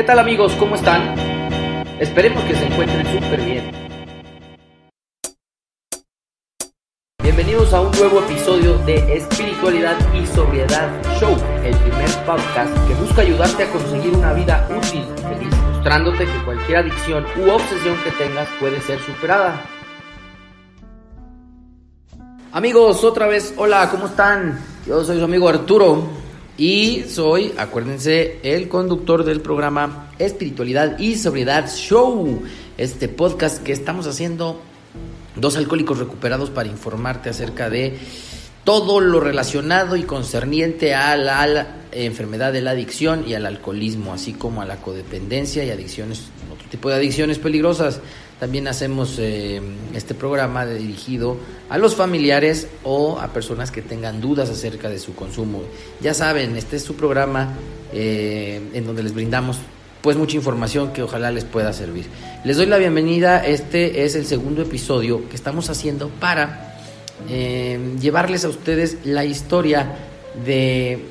¿Qué tal amigos? ¿Cómo están? Esperemos que se encuentren súper bien. Bienvenidos a un nuevo episodio de Espiritualidad y Sobriedad Show, el primer podcast que busca ayudarte a conseguir una vida útil y feliz, mostrándote que cualquier adicción u obsesión que tengas puede ser superada. Amigos, otra vez, hola, ¿cómo están? Yo soy su amigo Arturo y soy, acuérdense, el conductor del programa Espiritualidad y Sobriedad Show, este podcast que estamos haciendo dos alcohólicos recuperados para informarte acerca de todo lo relacionado y concerniente a la, enfermedad de la adicción y al alcoholismo, así como a la codependencia y adicciones, otro tipo de adicciones peligrosas. También hacemos eh, este programa dirigido a los familiares o a personas que tengan dudas acerca de su consumo. Ya saben, este es su programa eh, en donde les brindamos pues mucha información que ojalá les pueda servir. Les doy la bienvenida, este es el segundo episodio que estamos haciendo para eh, llevarles a ustedes la historia de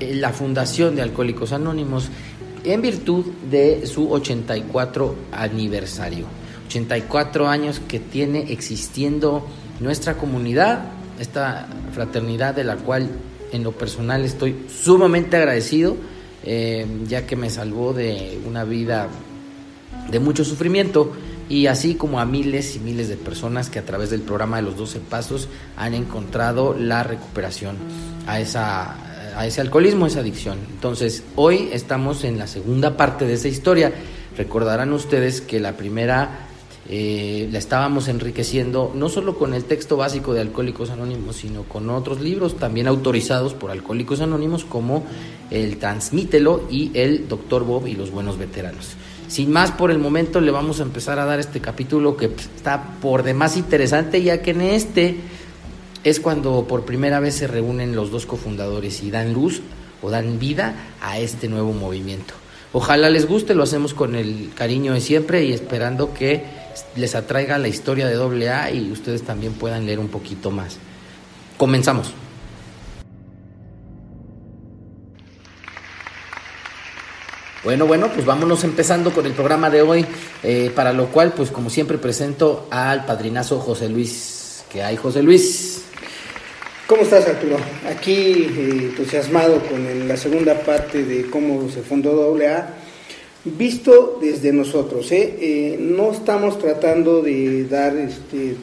la Fundación de Alcohólicos Anónimos en virtud de su 84 aniversario. 84 años que tiene existiendo nuestra comunidad, esta fraternidad de la cual en lo personal estoy sumamente agradecido, eh, ya que me salvó de una vida de mucho sufrimiento y así como a miles y miles de personas que a través del programa de los 12 pasos han encontrado la recuperación a esa a ese alcoholismo, a esa adicción. Entonces, hoy estamos en la segunda parte de esa historia. Recordarán ustedes que la primera eh, la estábamos enriqueciendo no solo con el texto básico de Alcohólicos Anónimos, sino con otros libros también autorizados por Alcohólicos Anónimos como el Transmítelo y el Doctor Bob y los Buenos Veteranos. Sin más por el momento le vamos a empezar a dar este capítulo que está por demás interesante ya que en este es cuando por primera vez se reúnen los dos cofundadores y dan luz o dan vida a este nuevo movimiento. Ojalá les guste, lo hacemos con el cariño de siempre y esperando que les atraiga la historia de AA y ustedes también puedan leer un poquito más. Comenzamos. Bueno, bueno, pues vámonos empezando con el programa de hoy, eh, para lo cual, pues como siempre, presento al padrinazo José Luis. ¿Qué hay, José Luis? ¿Cómo estás, Arturo? Aquí eh, entusiasmado con la segunda parte de cómo se fundó AA visto desde nosotros. ¿eh? ¿eh? no estamos tratando de dar este,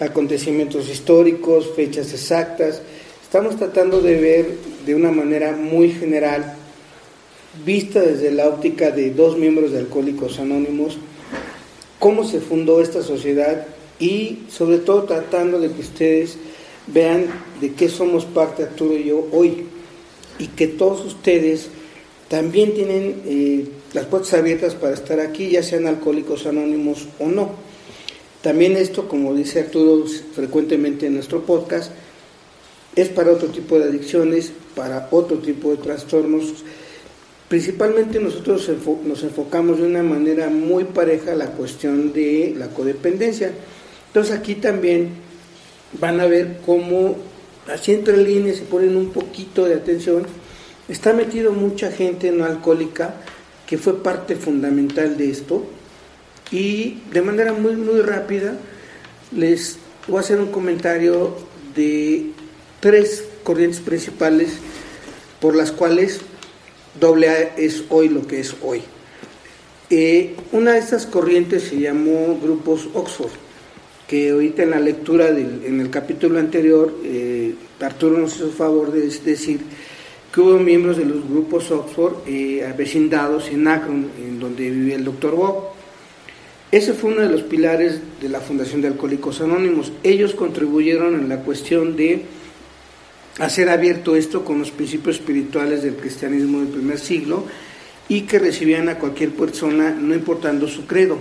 acontecimientos históricos, fechas exactas, estamos tratando de ver de una manera muy general, vista desde la óptica de dos miembros de Alcohólicos Anónimos, cómo se fundó esta sociedad y sobre todo tratando de que ustedes vean de qué somos parte Arturo y yo hoy y que todos ustedes también tienen eh, las puertas abiertas para estar aquí, ya sean alcohólicos anónimos o no. También esto, como dice Arturo frecuentemente en nuestro podcast, es para otro tipo de adicciones, para otro tipo de trastornos. Principalmente nosotros nos enfocamos de una manera muy pareja a la cuestión de la codependencia. Entonces aquí también van a ver cómo, así entre líneas, se ponen un poquito de atención. Está metido mucha gente no alcohólica que fue parte fundamental de esto. Y de manera muy, muy rápida les voy a hacer un comentario de tres corrientes principales por las cuales AA es hoy lo que es hoy. Eh, una de estas corrientes se llamó Grupos Oxford, que ahorita en la lectura del, en el capítulo anterior, eh, Arturo nos hizo favor de decir que hubo miembros de los grupos Oxford eh, avecindados en Akron, en donde vivía el doctor Bob. Ese fue uno de los pilares de la Fundación de Alcohólicos Anónimos. Ellos contribuyeron en la cuestión de hacer abierto esto con los principios espirituales del cristianismo del primer siglo y que recibían a cualquier persona, no importando su credo.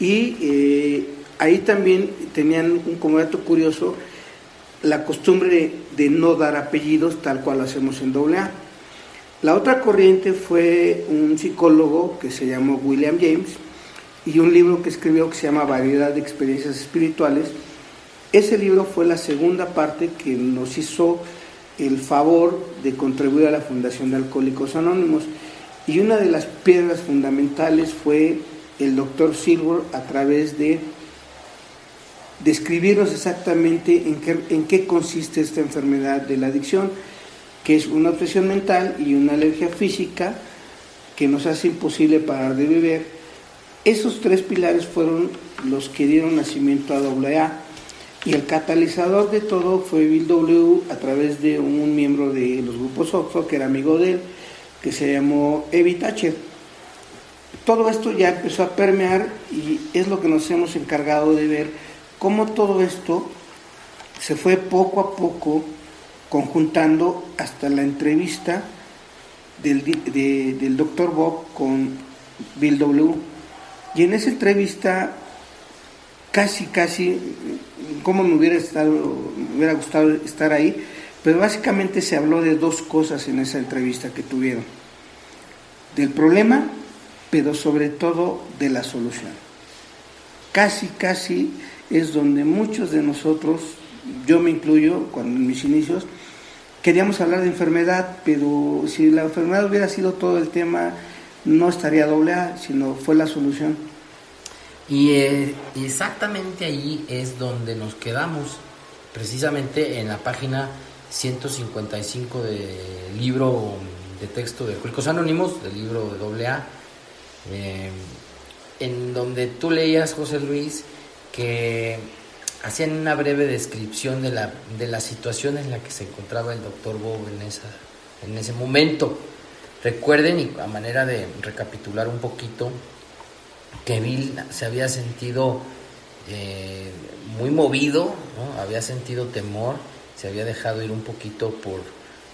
Y eh, ahí también tenían un dato curioso la costumbre de no dar apellidos tal cual hacemos en AA. La otra corriente fue un psicólogo que se llamó William James y un libro que escribió que se llama Variedad de Experiencias Espirituales. Ese libro fue la segunda parte que nos hizo el favor de contribuir a la Fundación de Alcohólicos Anónimos. Y una de las piedras fundamentales fue el doctor Silver a través de describirnos exactamente en qué, en qué consiste esta enfermedad de la adicción, que es una obsesión mental y una alergia física que nos hace imposible parar de beber. Esos tres pilares fueron los que dieron nacimiento a AA. Y el catalizador de todo fue Bill W. a través de un miembro de los grupos Oxford, que era amigo de él, que se llamó Evi Thatcher. Todo esto ya empezó a permear y es lo que nos hemos encargado de ver, cómo todo esto se fue poco a poco conjuntando hasta la entrevista del, del doctor Bob con Bill W. Y en esa entrevista casi, casi, como me hubiera, estado, me hubiera gustado estar ahí, pero básicamente se habló de dos cosas en esa entrevista que tuvieron. Del problema, pero sobre todo de la solución. Casi, casi es donde muchos de nosotros, yo me incluyo, cuando en mis inicios, queríamos hablar de enfermedad, pero si la enfermedad hubiera sido todo el tema, no estaría doble A, sino fue la solución. Y eh, exactamente ahí es donde nos quedamos, precisamente en la página 155 del libro de texto de Alcohólicos Anónimos, del libro de AA, eh, en donde tú leías, José Luis, que hacían una breve descripción de la, de la situación en la que se encontraba el doctor Bob en, esa, en ese momento. Recuerden, y a manera de recapitular un poquito, que Bill se había sentido eh, muy movido, había sentido temor, se había dejado ir un poquito por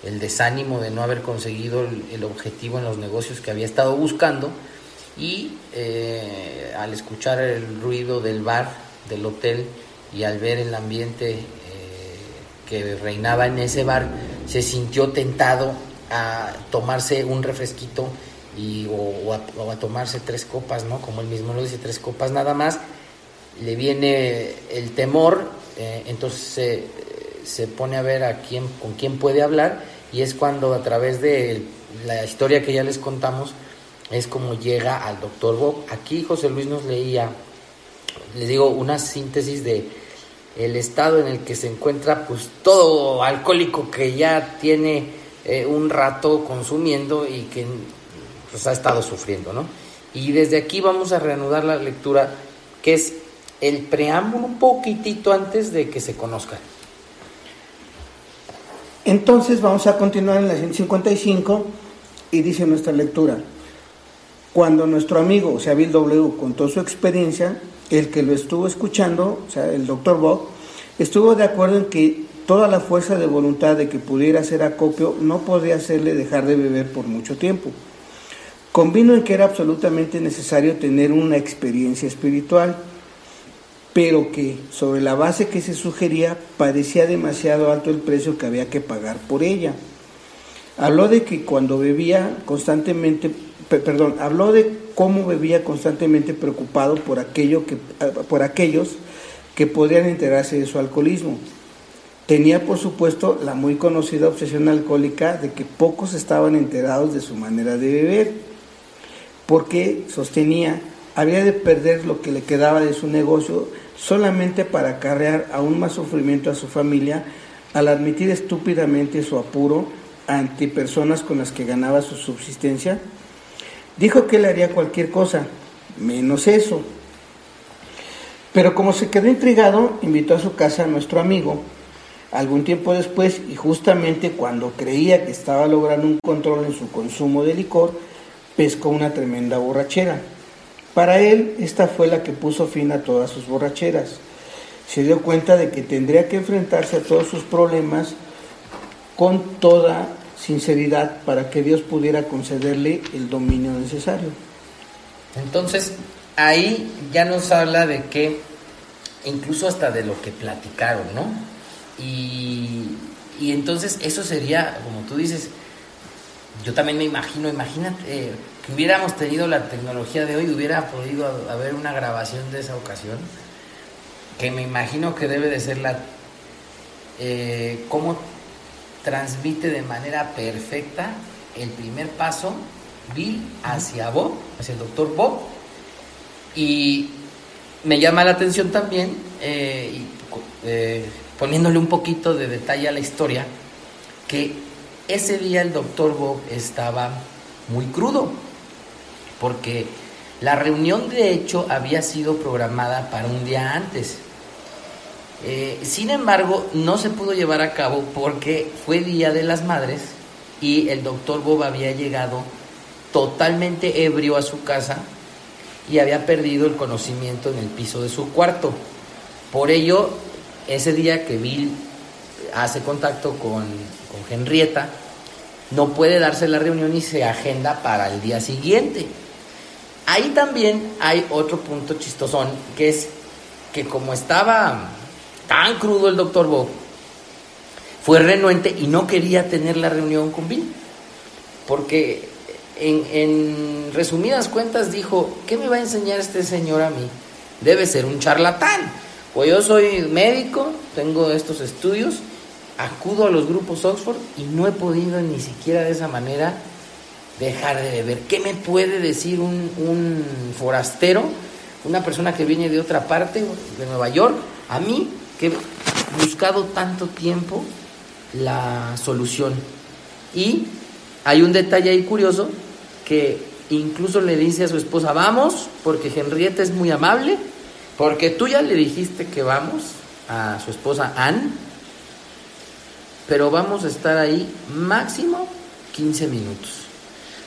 el desánimo de no haber conseguido el, objetivo en los negocios que había estado buscando y eh, al escuchar el ruido del bar, del hotel y al ver el ambiente eh, que reinaba en ese bar, se sintió tentado a tomarse un refresquito y, o, a, tomarse tres copas, ¿no? Como él mismo lo dice, tres copas nada más, le viene el temor, eh, entonces se, pone a ver a quién, con quién puede hablar y es cuando a través de la historia que ya les contamos es como llega al doctor Bob. Aquí José Luis nos leía, les digo, una síntesis de el estado en el que se encuentra pues todo alcohólico que ya tiene eh, un rato consumiendo y que pues ha estado sufriendo, ¿no? Y desde aquí vamos a reanudar la lectura, que es el preámbulo un poquitito antes de que se conozcan. Entonces vamos a continuar en la 155 y dice nuestra lectura. Cuando nuestro amigo, o sea, Bill W., contó su experiencia, el que lo estuvo escuchando, o sea, el doctor Bob, estuvo de acuerdo en que toda la fuerza de voluntad de que pudiera hacer acopio no podría hacerle dejar de beber por mucho tiempo. Convino en que era absolutamente necesario tener una experiencia espiritual, pero que sobre la base que se sugería parecía demasiado alto el precio que había que pagar por ella. Habló de que cuando bebía constantemente, perdón, habló de cómo bebía constantemente preocupado por aquello que por aquellos que podrían enterarse de su alcoholismo. Tenía, por supuesto, la muy conocida obsesión alcohólica de que pocos estaban enterados de su manera de beber porque sostenía había de perder lo que le quedaba de su negocio solamente para acarrear aún más sufrimiento a su familia al admitir estúpidamente su apuro ante personas con las que ganaba su subsistencia. Dijo que él haría cualquier cosa, menos eso. Pero como se quedó intrigado, invitó a su casa a nuestro amigo. Algún tiempo después, y justamente cuando creía que estaba logrando un control en su consumo de licor, pescó una tremenda borrachera. Para él, esta fue la que puso fin a todas sus borracheras. Se dio cuenta de que tendría que enfrentarse a todos sus problemas con toda sinceridad para que Dios pudiera concederle el dominio necesario. Entonces, ahí ya nos habla de que, incluso hasta de lo que platicaron, ¿no? Y, y entonces eso sería, como tú dices, yo también me imagino, imagínate eh, que hubiéramos tenido la tecnología de hoy, hubiera podido haber una grabación de esa ocasión, que me imagino que debe de ser la... Eh, cómo transmite de manera perfecta el primer paso Bill hacia Bob, hacia el doctor Bob. Y me llama la atención también, eh, eh, poniéndole un poquito de detalle a la historia, que ese día el doctor Bob estaba muy crudo, porque la reunión de hecho había sido programada para un día antes. Eh, sin embargo, no se pudo llevar a cabo porque fue Día de las Madres y el doctor Bob había llegado totalmente ebrio a su casa y había perdido el conocimiento en el piso de su cuarto. Por ello, ese día que Bill hace contacto con, con Henrietta, no puede darse la reunión y se agenda para el día siguiente. Ahí también hay otro punto chistosón, que es que como estaba tan crudo el doctor Bob, fue renuente y no quería tener la reunión con Bill. Porque en, resumidas cuentas dijo, ¿qué me va a enseñar este señor a mí? Debe ser un charlatán. Pues yo soy médico, tengo estos estudios, acudo a los grupos Oxford y no he podido ni siquiera de esa manera dejar de beber. ¿Qué me puede decir un, un forastero, una persona que viene de otra parte, de Nueva York, a mí, que he buscado tanto tiempo la solución? Y hay un detalle ahí curioso que incluso le dice a su esposa, vamos, porque Henrietta es muy amable, porque tú ya le dijiste que vamos a su esposa Anne, pero vamos a estar ahí máximo 15 minutos.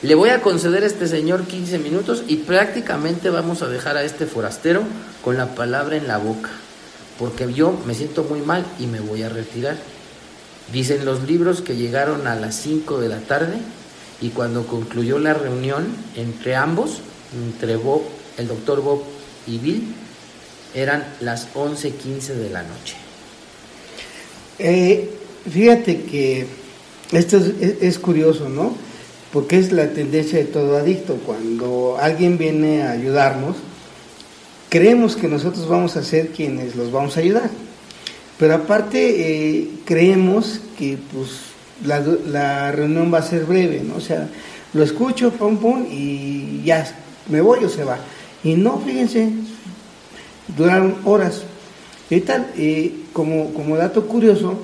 Le voy a conceder a este señor 15 minutos y prácticamente vamos a dejar a este forastero con la palabra en la boca, porque yo me siento muy mal y me voy a retirar. Dicen los libros que llegaron a las 5 de la tarde y cuando concluyó la reunión entre ambos, entre Bob, el doctor Bob y Bill, eran las 11.15 de la noche. Eh, fíjate que esto es, curioso, ¿no? Porque es la tendencia de todo adicto. Cuando alguien viene a ayudarnos, creemos que nosotros vamos a ser quienes los vamos a ayudar. Pero aparte eh, creemos que pues la, reunión va a ser breve, ¿no? O sea, lo escucho, pum, pum, y ya me voy o se va. Y no, fíjense, duraron horas. Y tal, como, como dato curioso,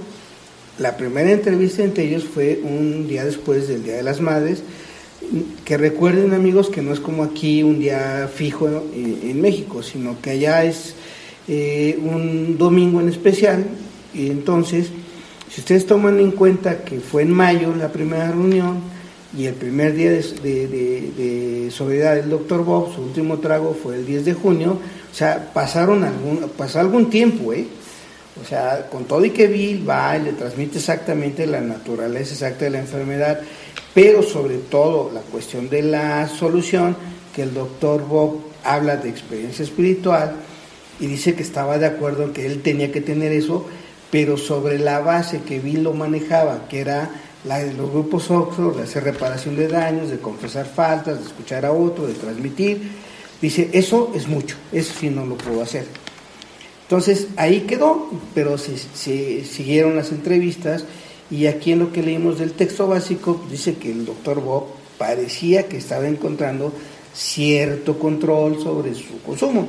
la primera entrevista entre ellos fue un día después del Día de las Madres, que recuerden amigos que no es como aquí un día fijo en, México, sino que allá es eh, un domingo en especial, y entonces si ustedes toman en cuenta que fue en mayo la primera reunión y el primer día de, de, del doctor Bob, su último trago fue el 10 de junio, o sea, pasaron algún, pasó algún tiempo, ¿eh? O sea, con todo y que Bill va y le transmite exactamente la naturaleza exacta de la enfermedad, pero sobre todo la cuestión de la solución, que el doctor Bob habla de experiencia espiritual y dice que estaba de acuerdo en que él tenía que tener eso, pero sobre la base que Bill lo manejaba, que era la de los grupos Oxford, de hacer reparación de daños, de confesar faltas, de escuchar a otro, de transmitir, dice, eso es mucho, eso sí no lo puedo hacer. Entonces ahí quedó, pero se, siguieron las entrevistas y aquí en lo que leímos del texto básico dice que el doctor Bob parecía que estaba encontrando cierto control sobre su consumo.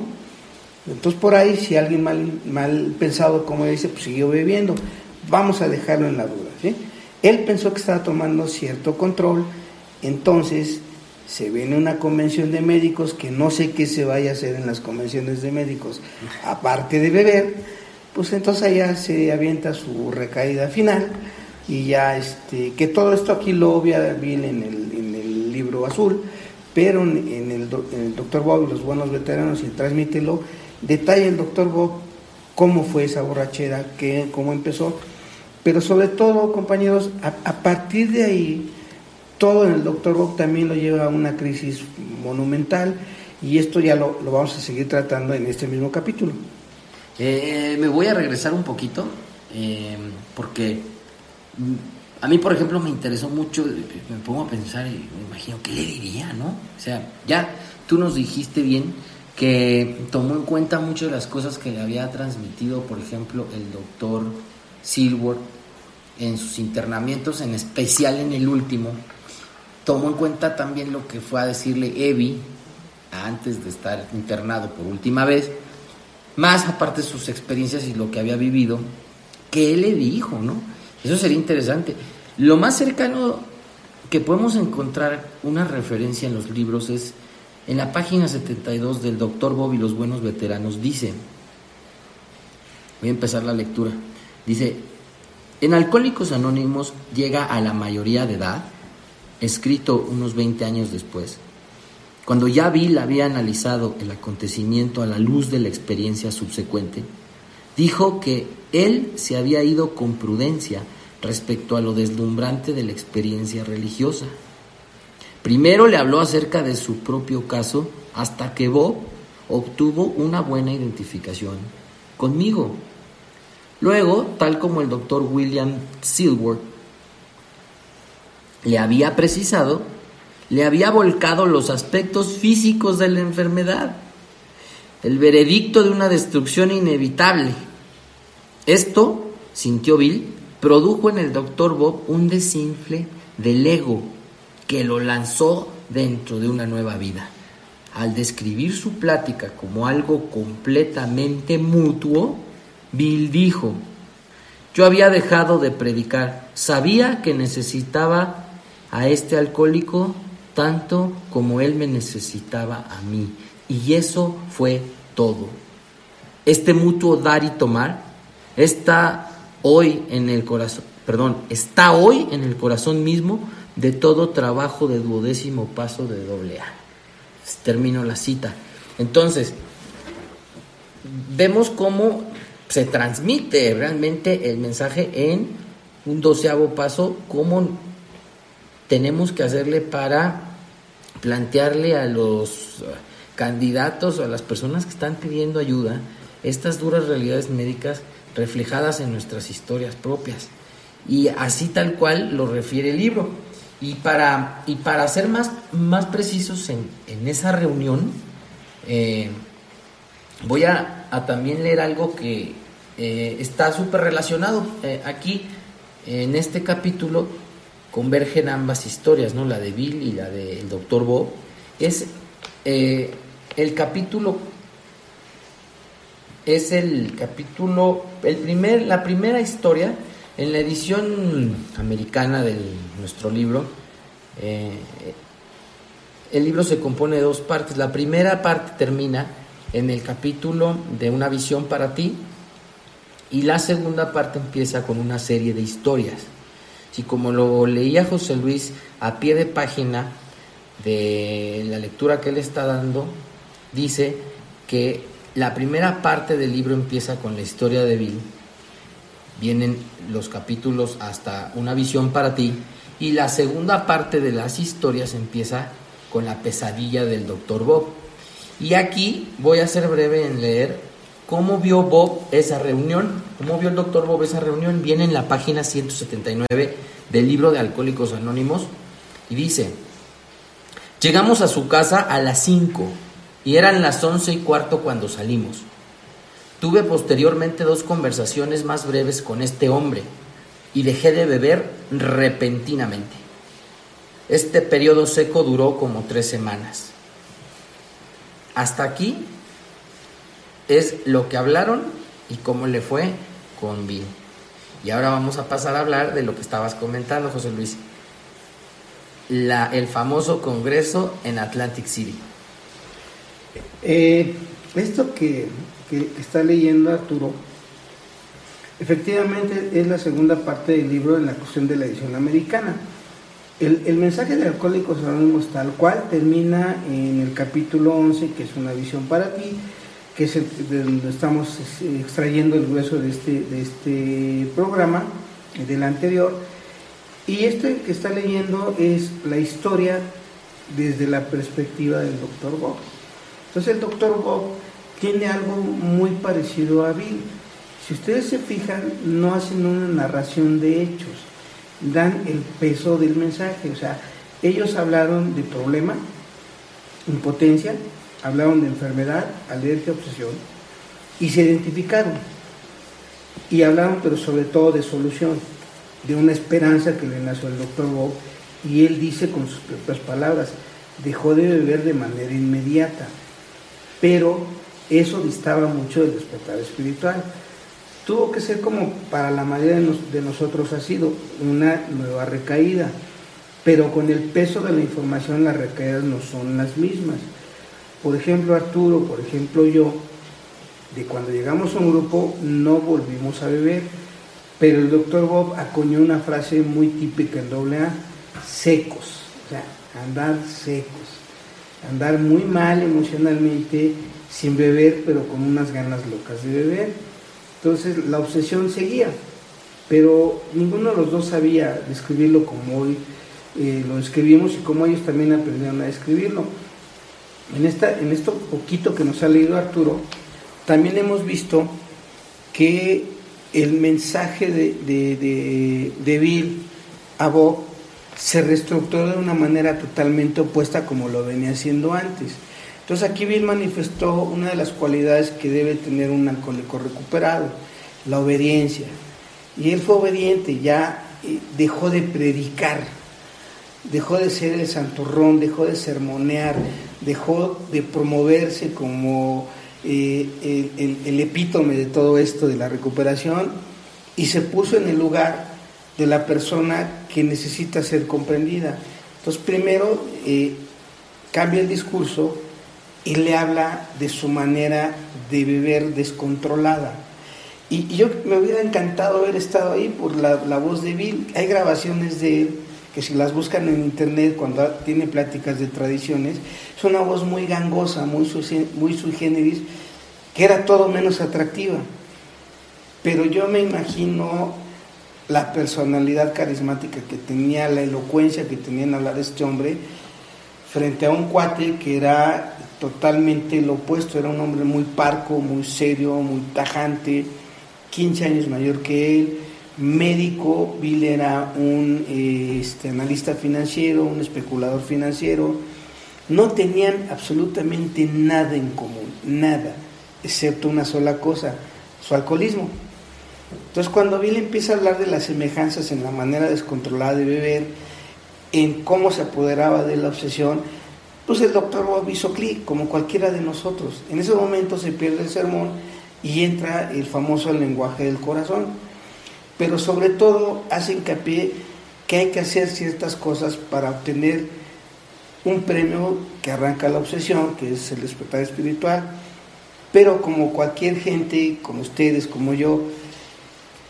Entonces por ahí, si alguien mal, mal pensado, como dice, pues siguió bebiendo, vamos a dejarlo en la duda. Él pensó que estaba tomando cierto control, entonces se viene una convención de médicos que no sé qué se vaya a hacer en las convenciones de médicos, aparte de beber, pues entonces allá se avienta su recaída final y ya este, que todo esto aquí lo obvia Bill en el, en el libro azul, pero en el, en el doctor Bob y los buenos veteranos y transmítelo Detalla el doctor Bob cómo fue esa borrachera, qué, cómo empezó, pero sobre todo, compañeros, a, partir de ahí, todo en el doctor Bob también lo lleva a una crisis monumental y esto ya lo, vamos a seguir tratando en este mismo capítulo. Eh, me voy a regresar un poquito, eh, porque a mí, por ejemplo, me interesó mucho, me pongo a pensar y me imagino, ¿qué le diría, no? O sea, ya tú nos dijiste bien que tomó en cuenta muchas de las cosas que le había transmitido, por ejemplo, el doctor Silver en sus internamientos, en especial en el último, tomó en cuenta también lo que fue a decirle Evi antes de estar internado por última vez, más aparte de sus experiencias y lo que había vivido, que él le dijo, ¿no? Eso sería interesante. Lo más cercano que podemos encontrar una referencia en los libros es en la página 72 del Doctor Bob y los buenos veteranos. Dice, voy a empezar la lectura, dice, en Alcohólicos Anónimos llega a la mayoría de edad, escrito unos 20 años después, cuando ya Bill había analizado el acontecimiento a la luz de la experiencia subsecuente, dijo que él se había ido con prudencia respecto a lo deslumbrante de la experiencia religiosa. Primero le habló acerca de su propio caso hasta que Bob obtuvo una buena identificación conmigo. Luego, tal como el doctor William Silworth le había precisado, le había volcado los aspectos físicos de la enfermedad, el veredicto de una destrucción inevitable. Esto, sintió Bill, produjo en el doctor Bob un desinfle del ego que lo lanzó dentro de una nueva vida. Al describir su plática como algo completamente mutuo, Bill dijo, yo había dejado de predicar, sabía que necesitaba a este alcohólico tanto como Él me necesitaba a mí. Y eso fue todo. Este mutuo dar y tomar está hoy en el corazón, perdón, está hoy en el corazón mismo de todo trabajo de duodécimo paso de doble A. Termino la cita. Entonces, vemos cómo se transmite realmente el mensaje en un doceavo paso, cómo tenemos que hacerle para plantearle a los candidatos o a las personas que están pidiendo ayuda estas duras realidades médicas reflejadas en nuestras historias propias. Y así tal cual lo refiere el libro. Y para, y para ser más, más precisos en, esa reunión, eh, voy a, también leer algo que eh, está súper relacionado. Eh, aquí, en este capítulo, convergen ambas historias, ¿no? La de Bill y la del doctor Bob. Es eh, el capítulo es el capítulo el primer la primera historia en la edición americana de nuestro libro eh, el libro se compone de dos partes la primera parte termina en el capítulo de una visión para ti y la segunda parte empieza con una serie de historias si como lo leía José Luis a pie de página de la lectura que él está dando, dice que la primera parte del libro empieza con la historia de Bill, vienen los capítulos hasta una visión para ti, y la segunda parte de las historias empieza con la pesadilla del doctor Bob. Y aquí voy a ser breve en leer cómo vio Bob esa reunión, cómo vio el doctor Bob esa reunión, viene en la página 179 del libro de Alcohólicos Anónimos y dice, llegamos a su casa a las 5 y eran las 11 y cuarto cuando salimos. Tuve posteriormente dos conversaciones más breves con este hombre y dejé de beber repentinamente. Este periodo seco duró como tres semanas. Hasta aquí es lo que hablaron y cómo le fue con Bill. Y ahora vamos a pasar a hablar de lo que estabas comentando, José Luis. La, el famoso congreso en Atlantic City. Eh, esto que, está leyendo Arturo, efectivamente es la segunda parte del libro en la cuestión de la edición americana. El, el, mensaje de Alcohólicos Anónimos tal cual termina en el capítulo 11, que es una visión para ti, que es de donde estamos extrayendo el grueso de este, de este programa, del anterior. Y este que está leyendo es la historia desde la perspectiva del doctor Bob. Entonces el doctor Bob tiene algo muy parecido a Bill. Si ustedes se fijan, no hacen una narración de hechos, dan el peso del mensaje. O sea, ellos hablaron de problema, impotencia, hablaron de enfermedad, alergia, obsesión, y se identificaron. Y hablaron, pero sobre todo de solución, de una esperanza que le nació al doctor Bob Y él dice con sus propias palabras, dejó de beber de manera inmediata, pero eso distaba mucho del despertar espiritual. Tuvo que ser como para la mayoría de, nosotros ha sido una nueva recaída, pero con el peso de la información las recaídas no son las mismas. Por ejemplo, Arturo, por ejemplo yo, de cuando llegamos a un grupo no volvimos a beber, pero el doctor Bob acuñó una frase muy típica en AA, secos, o sea, andar secos, andar muy mal emocionalmente, sin beber, pero con unas ganas locas de beber entonces la obsesión seguía, pero ninguno de los dos sabía describirlo como hoy eh, lo escribimos y como ellos también aprendieron a describirlo. En, esta, en esto poquito que nos ha leído Arturo, también hemos visto que el mensaje de, de, de, Bill a Bob se reestructuró de una manera totalmente opuesta como lo venía haciendo antes. Entonces aquí Bill manifestó una de las cualidades que debe tener un alcohólico recuperado, la obediencia. Y él fue obediente, ya eh, dejó de predicar, dejó de ser el santurrón, dejó de sermonear, dejó de promoverse como eh, el, epítome de todo esto de la recuperación y se puso en el lugar de la persona que necesita ser comprendida. Entonces primero eh, cambia el discurso, y le habla de su manera de beber descontrolada. Y, yo me hubiera encantado haber estado ahí por la, voz de Bill. Hay grabaciones de él que si las buscan en internet cuando tiene pláticas de tradiciones, es una voz muy gangosa, muy, muy sui generis, que era todo menos atractiva. Pero yo me imagino la personalidad carismática que tenía, la elocuencia que tenía en hablar este hombre, frente a un cuate que era totalmente lo opuesto, era un hombre muy parco, muy serio, muy tajante, 15 años mayor que él, médico, Bill era un este, analista financiero, un especulador financiero, no tenían absolutamente nada en común, nada, excepto una sola cosa, su alcoholismo. Entonces cuando Bill empieza a hablar de las semejanzas en la manera descontrolada de beber, en cómo se apoderaba de la obsesión, pues el doctor Bob hizo clic, como cualquiera de nosotros. En ese momento se pierde el sermón y entra el famoso lenguaje del corazón. Pero sobre todo hace hincapié que hay que hacer ciertas cosas para obtener un premio que arranca la obsesión, que es el despertar espiritual. Pero como cualquier gente, como ustedes, como yo,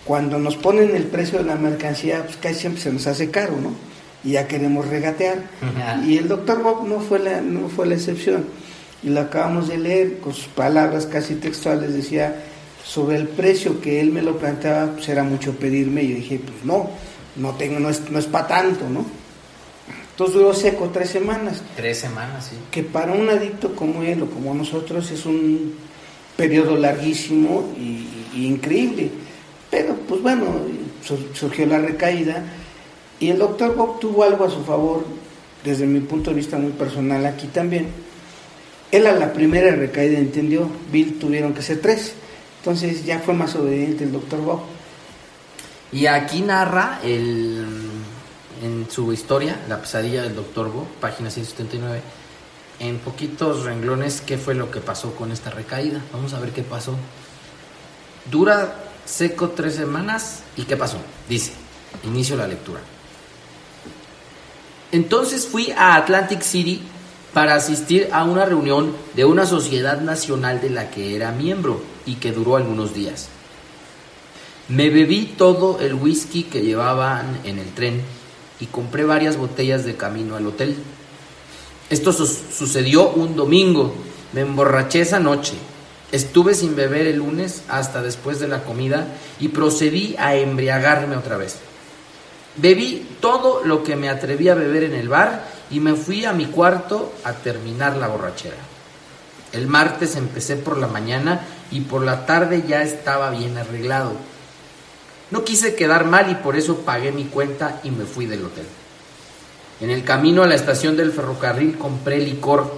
cuando nos ponen el precio de la mercancía, pues casi siempre se nos hace caro, ¿no? y ya queremos regatear. Y el doctor Bob no fue, la, no fue la excepción. Y lo acabamos de leer con sus palabras casi textuales, decía, sobre el precio que él me lo planteaba, pues era mucho pedirme, y yo dije, pues no, no, tengo, no es, no es para tanto, ¿no? Entonces duró seco tres semanas. Tres semanas, sí. Que para un adicto como él o como nosotros es un periodo larguísimo y increíble. Pero pues bueno, surgió la recaída y el doctor Bob tuvo algo a su favor, desde mi punto de vista muy personal aquí también. Él a la primera recaída entendió, Bill tuvieron que ser tres. Entonces ya fue más obediente el doctor Bob. Y aquí narra el, en su historia, La pesadilla del doctor Bob, página 179, en poquitos renglones qué fue lo que pasó con esta recaída. Vamos a ver qué pasó. Dura seco tres semanas y qué pasó. Dice, inicio la lectura. Entonces fui a Atlantic City para asistir a una reunión de una sociedad nacional de la que era miembro y que duró algunos días. Me bebí todo el whisky que llevaban en el tren y compré varias botellas de camino al hotel. Esto sucedió un domingo. Me emborraché esa noche. Estuve sin beber el lunes hasta después de la comida y procedí a embriagarme otra vez. Bebí todo lo que me atreví a beber en el bar y me fui a mi cuarto a terminar la borrachera. El martes empecé por la mañana y por la tarde ya estaba bien arreglado. No quise quedar mal y por eso pagué mi cuenta y me fui del hotel. En el camino a la estación del ferrocarril compré licor.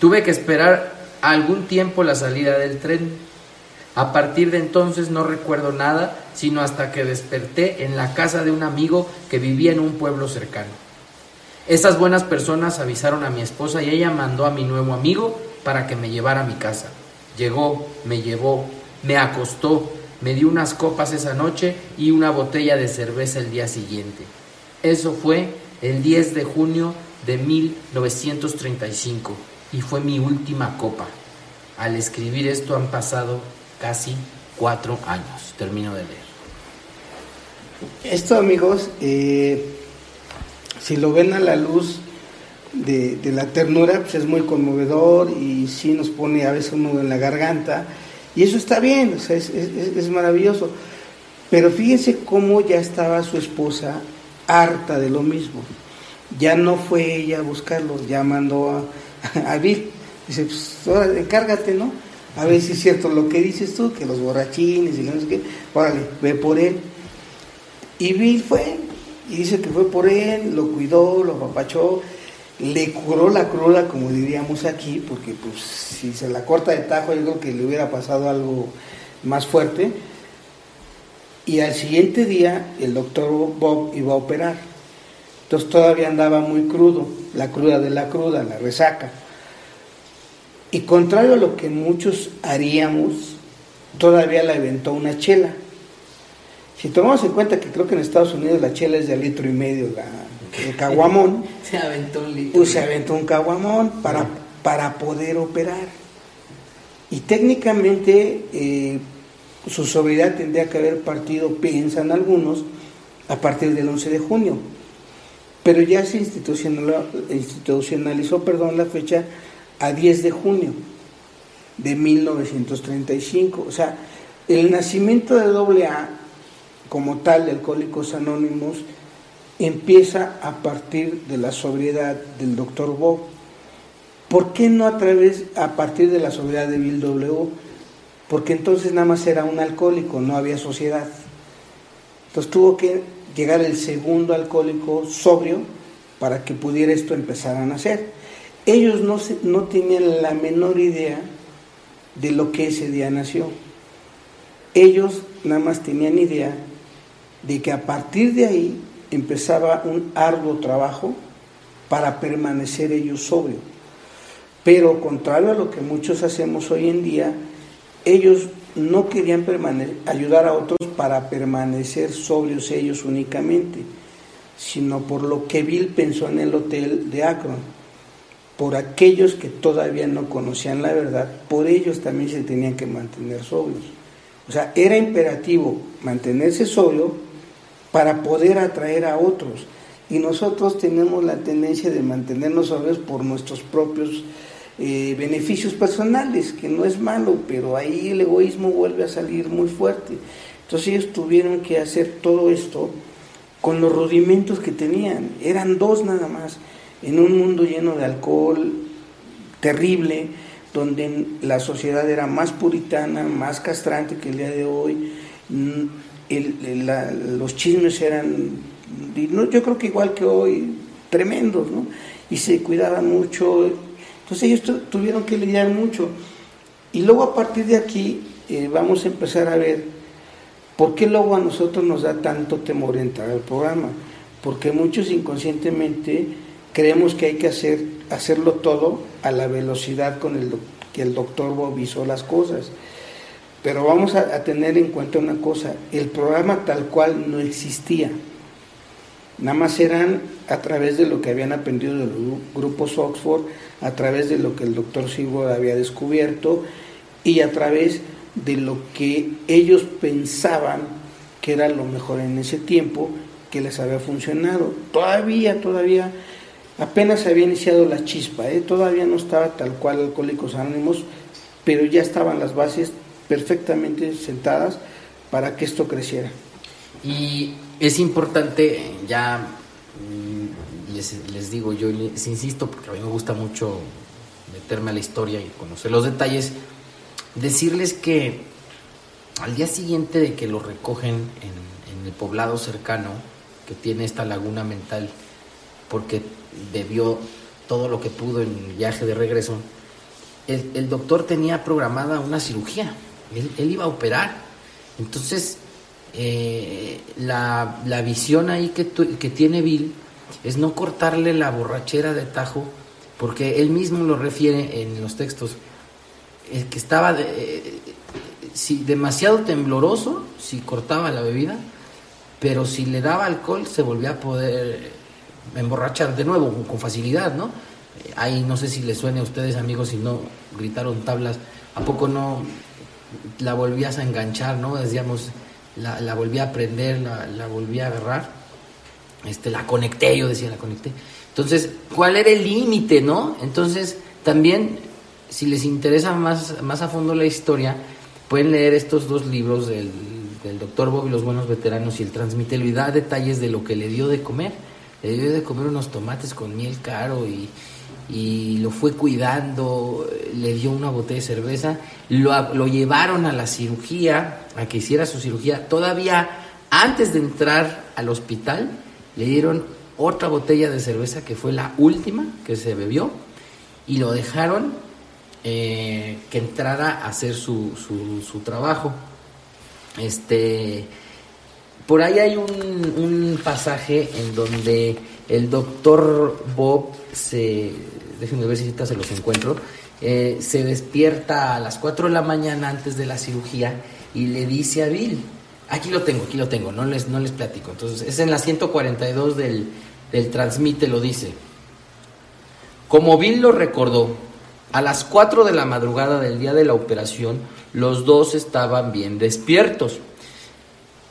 Tuve que esperar algún tiempo la salida del tren. A partir de entonces no recuerdo nada, sino hasta que desperté en la casa de un amigo que vivía en un pueblo cercano. Estas buenas personas avisaron a mi esposa y ella mandó a mi nuevo amigo para que me llevara a mi casa. Llegó, me llevó, me acostó, me dio unas copas esa noche y una botella de cerveza el día siguiente. Eso fue el 10 de junio de 1935 y fue mi última copa. Al escribir esto han pasado casi cuatro años. Termino de leer. Esto, amigos, eh, si lo ven a la luz de, la ternura, pues es muy conmovedor y sí nos pone a veces uno en la garganta. Y eso está bien, es, es maravilloso. Pero fíjense cómo ya estaba su esposa harta de lo mismo. Ya no fue ella a buscarlo, ya mandó a, Bill. Dice, pues ahora encárgate, ¿no? A ver si es cierto lo que dices tú, que los borrachines y no sé qué. Órale, ve por él. Y Bill fue, y dice que fue por él, lo cuidó, lo apapachó, le curó la cruda, como diríamos aquí, porque pues si se la corta de tajo, yo creo que le hubiera pasado algo más fuerte. Y al siguiente día el doctor Bob iba a operar. Entonces todavía andaba muy crudo, la cruda de la cruda, la resaca. Y contrario a lo que muchos haríamos, todavía le aventó una chela. Si tomamos en cuenta que creo que en Estados Unidos la chela es de litro y medio, la, el caguamón, se aventó un litro. Pues se aventó un caguamón para, para poder operar. Y técnicamente eh, su sobriedad tendría que haber partido, piensan algunos, a partir del 11 de junio. Pero ya se institucionalizó, perdón, la fecha a 10 de junio de 1935. O sea, el nacimiento de AA como tal de Alcohólicos Anónimos empieza a partir de la sobriedad del doctor Bob. ¿Por qué no a través, a partir de la sobriedad de Bill W? Porque entonces nada más era un alcohólico, no había sociedad. Entonces tuvo que llegar el segundo alcohólico sobrio para que pudiera esto empezar a nacer. Ellos no, no tenían la menor idea de lo que ese día nació. Ellos nada más tenían idea de que a partir de ahí empezaba un arduo trabajo para permanecer ellos sobrios. Pero contrario a lo que muchos hacemos hoy en día, ellos no querían ayudar a otros para permanecer sobrios ellos únicamente, sino por lo que Bill pensó en el hotel de Akron por aquellos que todavía no conocían la verdad, por ellos también se tenían que mantener sobrios. O sea, era imperativo mantenerse sobrio para poder atraer a otros. Y nosotros tenemos la tendencia de mantenernos sobrios por nuestros propios eh, beneficios personales, que no es malo, pero ahí el egoísmo vuelve a salir muy fuerte. Entonces ellos tuvieron que hacer todo esto con los rudimentos que tenían. Eran dos nada más en un mundo lleno de alcohol terrible, donde la sociedad era más puritana, más castrante que el día de hoy, los chismes eran, yo creo que igual que hoy, tremendos. Y se cuidaban mucho, entonces ellos tuvieron que lidiar mucho. Y luego a partir de aquí eh, vamos a empezar a ver por qué luego a nosotros nos da tanto temor entrar al programa, porque muchos inconscientemente creemos que hay que hacer, hacerlo todo a la velocidad con el que el doctor Bob las cosas. Pero vamos a, tener en cuenta una cosa, el programa tal cual no existía. Nada más eran a través de lo que habían aprendido de los grupos Oxford, a través de lo que el doctor Silvo había descubierto y a través de lo que ellos pensaban que era lo mejor en ese tiempo, que les había funcionado. Todavía, todavía Apenas había iniciado la chispa, ¿eh? todavía no estaba tal cual Alcohólicos Anónimos, pero ya estaban las bases perfectamente sentadas para que esto creciera. Y es importante, ya mm, les, digo, yo les insisto, porque a mí me gusta mucho meterme a la historia y conocer los detalles, decirles que al día siguiente de que lo recogen en, en el poblado cercano, que tiene esta laguna mental, porque bebió todo lo que pudo en el viaje de regreso, el, doctor tenía programada una cirugía él, iba a operar. Entonces, eh, la, la, visión ahí que, que tiene Bill es no cortarle la borrachera de tajo, porque él mismo lo refiere en los textos, el que estaba de, si demasiado tembloroso, si cortaba la bebida, pero si le daba alcohol se volvía a poder emborrachar de nuevo con facilidad, ¿no? Ahí no sé si les suene a ustedes amigos si no gritaron tablas, ¿a poco no la volvías a enganchar, ¿no? Decíamos, la, la volví a prender, la, la volví a agarrar, este, la conecté, yo decía, la conecté. Entonces, ¿cuál era el límite, no? Entonces, también, si les interesa más, más a fondo la historia, pueden leer estos dos libros del, doctor Bob y los buenos veteranos y el transmite, le da detalles de lo que le dio de comer. Le dio de comer unos tomates con miel caro y, y lo fue cuidando, le dio una botella de cerveza, lo, lo, llevaron a la cirugía, a que hiciera su cirugía. Todavía antes de entrar al hospital, le dieron otra botella de cerveza que fue la última que se bebió y lo dejaron eh, que entrara a hacer su, su, su, trabajo. Este, por ahí hay un, un pasaje en donde el doctor Bob se, déjenme ver si se los encuentro, eh, se despierta a las 4 de la mañana antes de la cirugía y le dice a Bill, aquí lo tengo, aquí lo tengo, no les, no les platico. Entonces, es en la 142 del, del transmite, lo dice. Como Bill lo recordó, a las 4 de la madrugada del día de la operación, los dos estaban bien despiertos.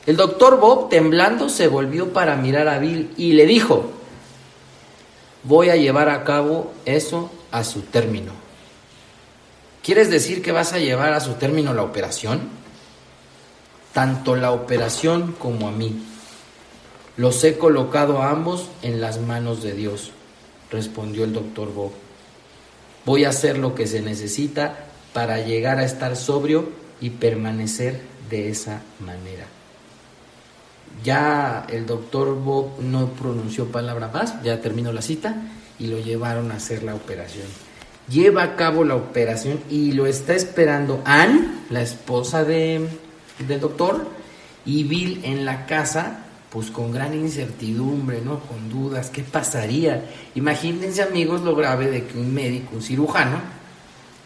El doctor Bob, temblando, se volvió para mirar a Bill y le dijo, voy a llevar a cabo eso a su término. ¿Quieres decir que vas a llevar a su término la operación? Tanto la operación como a mí. Los he colocado a ambos en las manos de Dios, respondió el doctor Bob. Voy a hacer lo que se necesita para llegar a estar sobrio y permanecer de esa manera. Ya el doctor Bob no pronunció palabra más, ya terminó la cita y lo llevaron a hacer la operación. Lleva a cabo la operación y lo está esperando Anne, la esposa de, del doctor, y Bill en la casa, pues con gran incertidumbre, ¿no? Con dudas, ¿qué pasaría? Imagínense amigos lo grave de que un médico, un cirujano,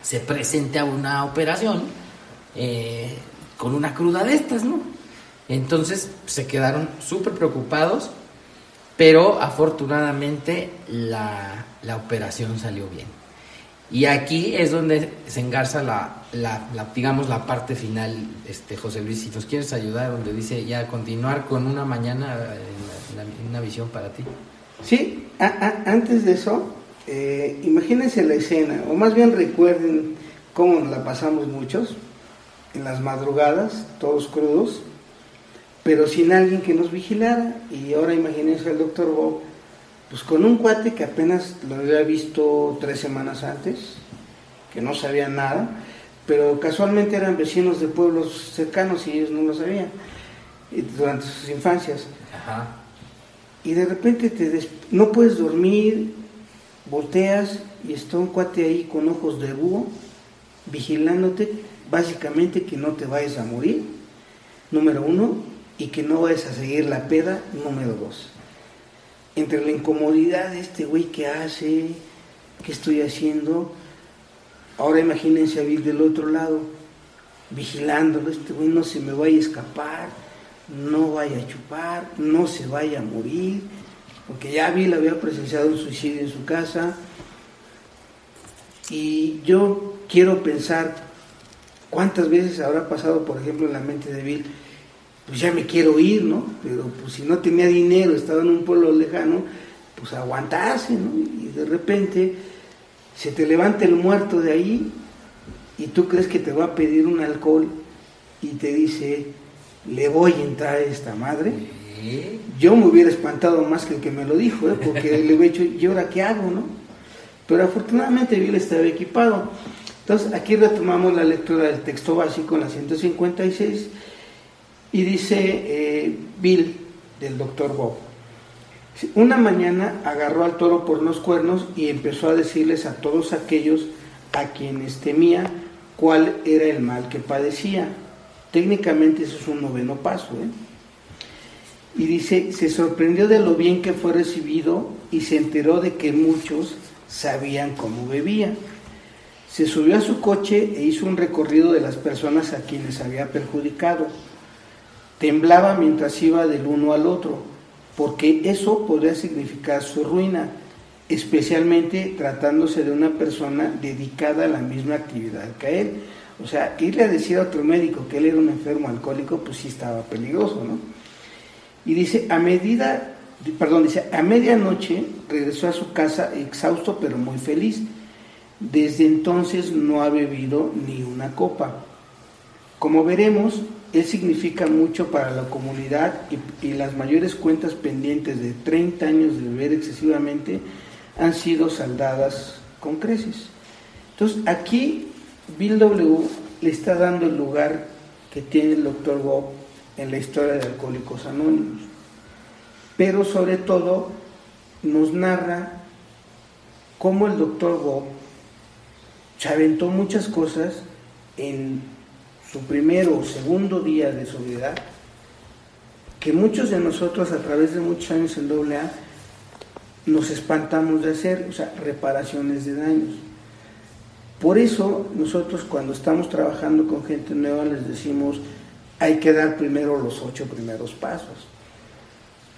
se presente a una operación eh, con una cruda de estas, ¿no? Entonces se quedaron súper preocupados, pero afortunadamente la, operación salió bien. Y aquí es donde se engarza la, la, digamos, la parte final, este, José Luis, si nos quieres ayudar, donde dice ya continuar con una mañana, una visión para ti. Sí, antes de eso, eh, imagínense la escena, o más bien recuerden cómo la pasamos muchos, en las madrugadas, todos crudos, pero sin alguien que nos vigilara. Y ahora imagínense al doctor Bob, pues con un cuate que apenas lo había visto tres semanas antes, que no sabía nada, pero casualmente eran vecinos de pueblos cercanos y ellos no lo sabían durante sus infancias. Y de repente te no puedes dormir, volteas y está un cuate ahí con ojos de búho, vigilándote, básicamente que no te vayas a morir, número uno, y que no vayas a seguir la peda, número dos. Entre la incomodidad de este güey que hace, que estoy haciendo, ahora imagínense a Bill del otro lado, vigilándolo, este güey no se me vaya a escapar, no vaya a chupar, no se vaya a morir, porque ya Bill había presenciado un suicidio en su casa. Y yo quiero pensar cuántas veces habrá pasado, por ejemplo, en la mente de Bill, pues ya me quiero ir, ¿no? Pero pues si no tenía dinero, estaba en un pueblo lejano, pues aguantarse, ¿no? Y de repente se te levanta el muerto de ahí y tú crees que te va a pedir un alcohol y te dice, le voy a entrar a esta madre. Yo me hubiera espantado más que el que me lo dijo, ¿eh? porque le hubiera dicho, ¿y ahora qué hago, no? Pero afortunadamente Bill estaba equipado. Entonces aquí retomamos la lectura del texto básico en la 156 y dice eh, Bill, del doctor Bob, una mañana agarró al toro por los cuernos y empezó a decirles a todos aquellos a quienes temía cuál era el mal que padecía. Técnicamente eso es un noveno paso. ¿eh? Y dice, se sorprendió de lo bien que fue recibido y se enteró de que muchos sabían cómo bebía. Se subió a su coche e hizo un recorrido de las personas a quienes había perjudicado. Temblaba mientras iba del uno al otro, porque eso podría significar su ruina, especialmente tratándose de una persona dedicada a la misma actividad que él. O sea, irle a decir a otro médico que él era un enfermo alcohólico, pues sí estaba peligroso, ¿no? Y dice, a medida, perdón, dice, a medianoche regresó a su casa exhausto pero muy feliz. Desde entonces no ha bebido ni una copa. Como veremos, él significa mucho para la comunidad y, las mayores cuentas pendientes de 30 años de beber excesivamente han sido saldadas con creces. Entonces aquí Bill W. le está dando el lugar que tiene el doctor Bob en la historia de Alcohólicos Anónimos. Pero sobre todo nos narra cómo el doctor Bob se muchas cosas en su primero o segundo día de sobriedad, que muchos de nosotros a través de muchos años en AA nos espantamos de hacer, o sea, reparaciones de daños. Por eso nosotros cuando estamos trabajando con gente nueva les decimos, hay que dar primero los ocho primeros pasos.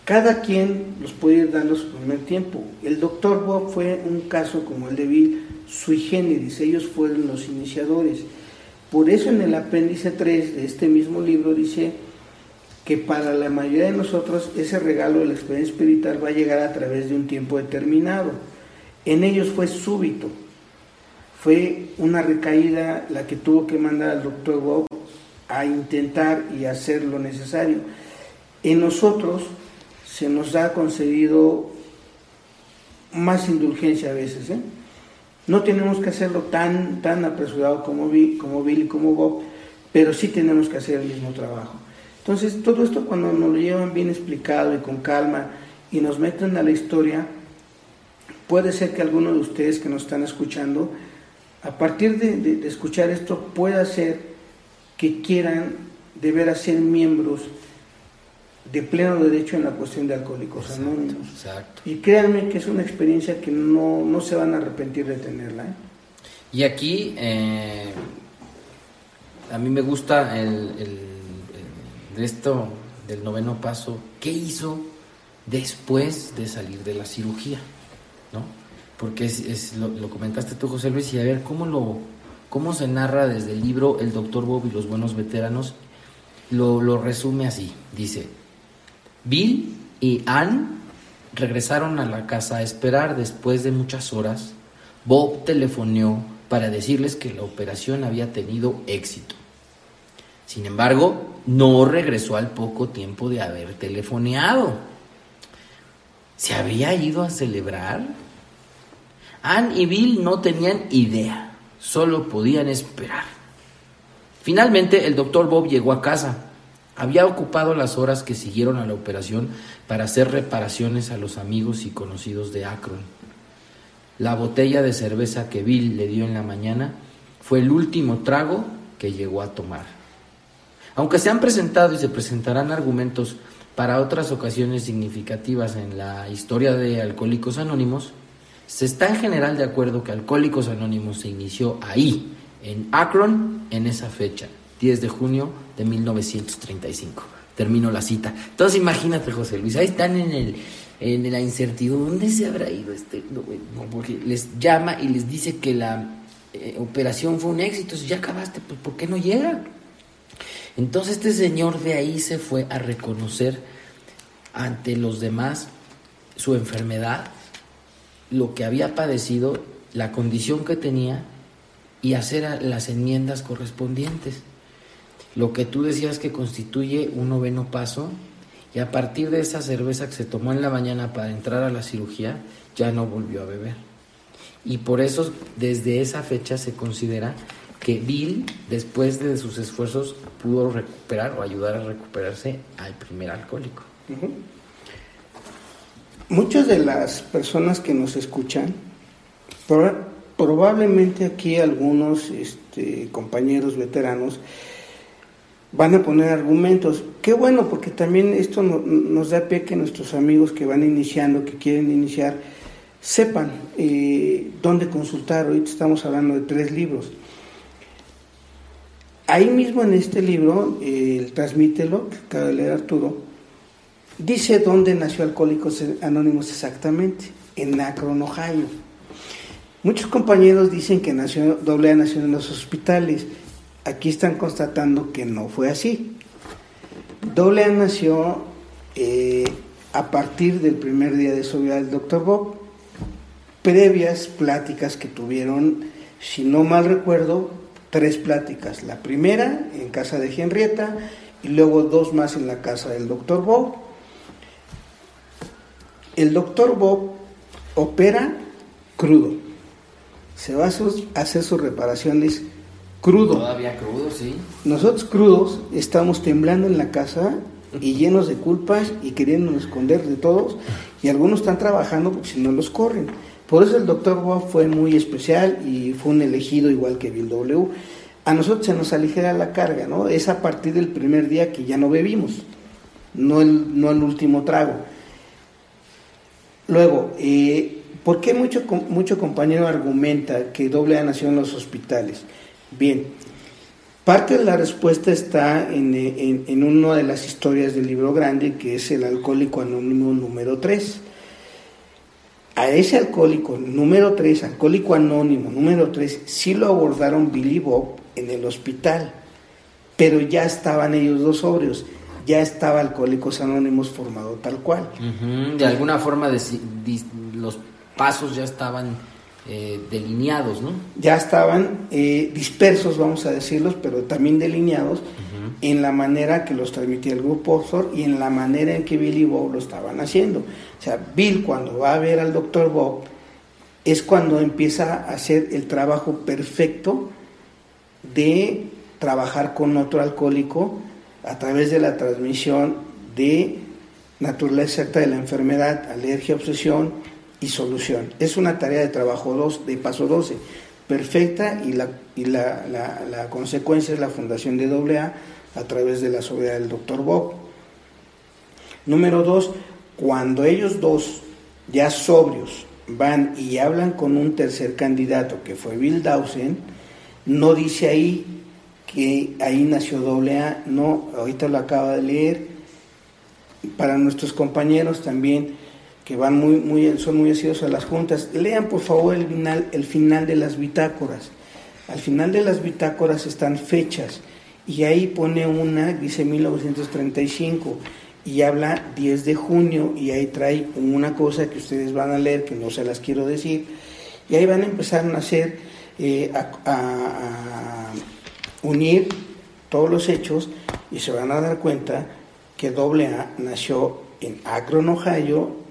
Cada quien los puede ir dando su primer tiempo. El doctor Bob fue un caso como el de Bill, sui generis, ellos fueron los iniciadores. Por eso en el apéndice 3 de este mismo libro dice que para la mayoría de nosotros ese regalo de la experiencia espiritual va a llegar a través de un tiempo determinado. En ellos fue súbito, fue una recaída la que tuvo que mandar al doctor Bob a intentar y hacer lo necesario. En nosotros se nos ha concedido más indulgencia a veces. ¿eh? No tenemos que hacerlo tan, tan apresurado como, Bill, como Bill y como Bob, pero sí tenemos que hacer el mismo trabajo. Entonces, todo esto cuando nos lo llevan bien explicado y con calma y nos meten a la historia, puede ser que alguno de ustedes que nos están escuchando, a partir de, escuchar esto, pueda ser que quieran de veras ser miembros de pleno derecho en la cuestión de alcohólicos Exacto, anónimos. exacto. Y créanme que es una experiencia que no, no se van a arrepentir de tenerla. ¿eh? Y aquí, eh, a mí me gusta el, el- esto del noveno paso. ¿Qué hizo después de salir de la cirugía? ¿No? Porque es, es- lo, lo comentaste tú, José Luis, y a ver cómo lo cómo se narra desde el libro El Doctor Bob y los buenos veteranos. Lo, lo resume así. Dice, Bill y Ann regresaron a la casa a esperar después de muchas horas. Bob telefoneó para decirles que la operación había tenido éxito. Sin embargo, no regresó al poco tiempo de haber telefoneado. ¿Se había ido a celebrar? Ann y Bill no tenían idea, solo podían esperar. Finalmente, el doctor Bob llegó a casa. Había ocupado las horas que siguieron a la operación para hacer reparaciones a los amigos y conocidos de Akron. La botella de cerveza que Bill le dio en la mañana fue el último trago que llegó a tomar. Aunque se han presentado y se presentarán argumentos para otras ocasiones significativas en la historia de Alcohólicos Anónimos, se está en general de acuerdo que Alcohólicos Anónimos se inició ahí, en Akron, en esa fecha, 10 de junio de 1935. Termino la cita. Entonces imagínate, José Luis, ahí están en el en la incertidumbre, ¿dónde se habrá ido este? No, porque les llama y les dice que la eh, operación fue un éxito, si ya acabaste, pues ¿por qué no llega? Entonces este señor de ahí se fue a reconocer ante los demás su enfermedad, lo que había padecido, la condición que tenía y hacer las enmiendas correspondientes. Lo que tú decías que constituye un noveno paso y a partir de esa cerveza que se tomó en la mañana para entrar a la cirugía, ya no volvió a beber. Y por eso desde esa fecha se considera que Bill, después de sus esfuerzos, pudo recuperar o ayudar a recuperarse al primer alcohólico. Muchas de las personas que nos escuchan proba- probablemente aquí algunos este, compañeros veteranos van a poner argumentos. Qué bueno, porque también esto nos da pie que nuestros amigos que van iniciando, que quieren iniciar, sepan eh, dónde consultar. Ahorita estamos hablando de tres libros. Ahí mismo en este libro, el Transmítelo, que acaba de leer Arturo, dice dónde nació Alcohólicos Anónimos exactamente, en Akron, Ohio. Muchos compañeros dicen que nació, AA nació en los hospitales. Aquí están constatando que no fue así. AA nació eh, a partir del primer día de su vida del Dr. Bob, previas pláticas que tuvieron, si no mal recuerdo, tres pláticas. La primera en casa de Henrietta y luego dos más en la casa del doctor Bob. El doctor Bob opera crudo. Se va a hacer sus reparaciones crudo. Todavía crudo, sí. Nosotros crudos estamos temblando en la casa y llenos de culpas y queriendo esconder de todos y algunos están trabajando porque si no los corren. Por eso el doctor Bob fue muy especial y fue un elegido igual que Bill W. A nosotros se nos aligera la carga, ¿no? Es a partir del primer día que ya no bebimos, no el, no el último trago. Luego, eh, ¿por qué mucho, mucho compañero argumenta que doble A nació en los hospitales? Bien, parte de la respuesta está en, una de las historias del libro grande, que es el alcohólico anónimo número 3 a ese alcohólico número 3, alcohólico anónimo número 3, sí lo abordaron Billy Bob en el hospital, pero ya estaban ellos dos sobrios, ya estaba Alcohólicos Anónimos formado tal cual. De alguna forma los pasos ya estaban eh, delineados, ¿no? Ya estaban eh, dispersos, vamos a decirlos, pero también delineados en la manera que los transmitía el grupo Oxford y en la manera en que Bill y Bob lo estaban haciendo. O sea, Bill cuando va a ver al doctor Bob es cuando empieza a hacer el trabajo perfecto de trabajar con otro alcohólico a través de la transmisión de naturaleza exacta de la enfermedad, alergia, obsesión y solución. Es una tarea de trabajo dos, de paso 12, perfecta y, la, y la, la consecuencia es la fundación de AA a través de la sobriedad del doctor Bob. Número dos, cuando ellos dos, ya sobrios, van y hablan con un tercer candidato que fue Bill Dawson, no dice ahí que ahí nació doble A, no, ahorita lo acaba de leer. Para nuestros compañeros también que van muy, muy, son muy asidos a las juntas, lean por favor el final, el final de las bitácoras. Al final de las bitácoras están fechas y ahí pone una, dice 1935, y habla 10 de junio, y ahí trae una cosa que ustedes van a leer, que no se las quiero decir, y ahí van a empezar a hacer, eh, a, unir todos los hechos, y se van a dar cuenta que AA nació en Akron, Ohio,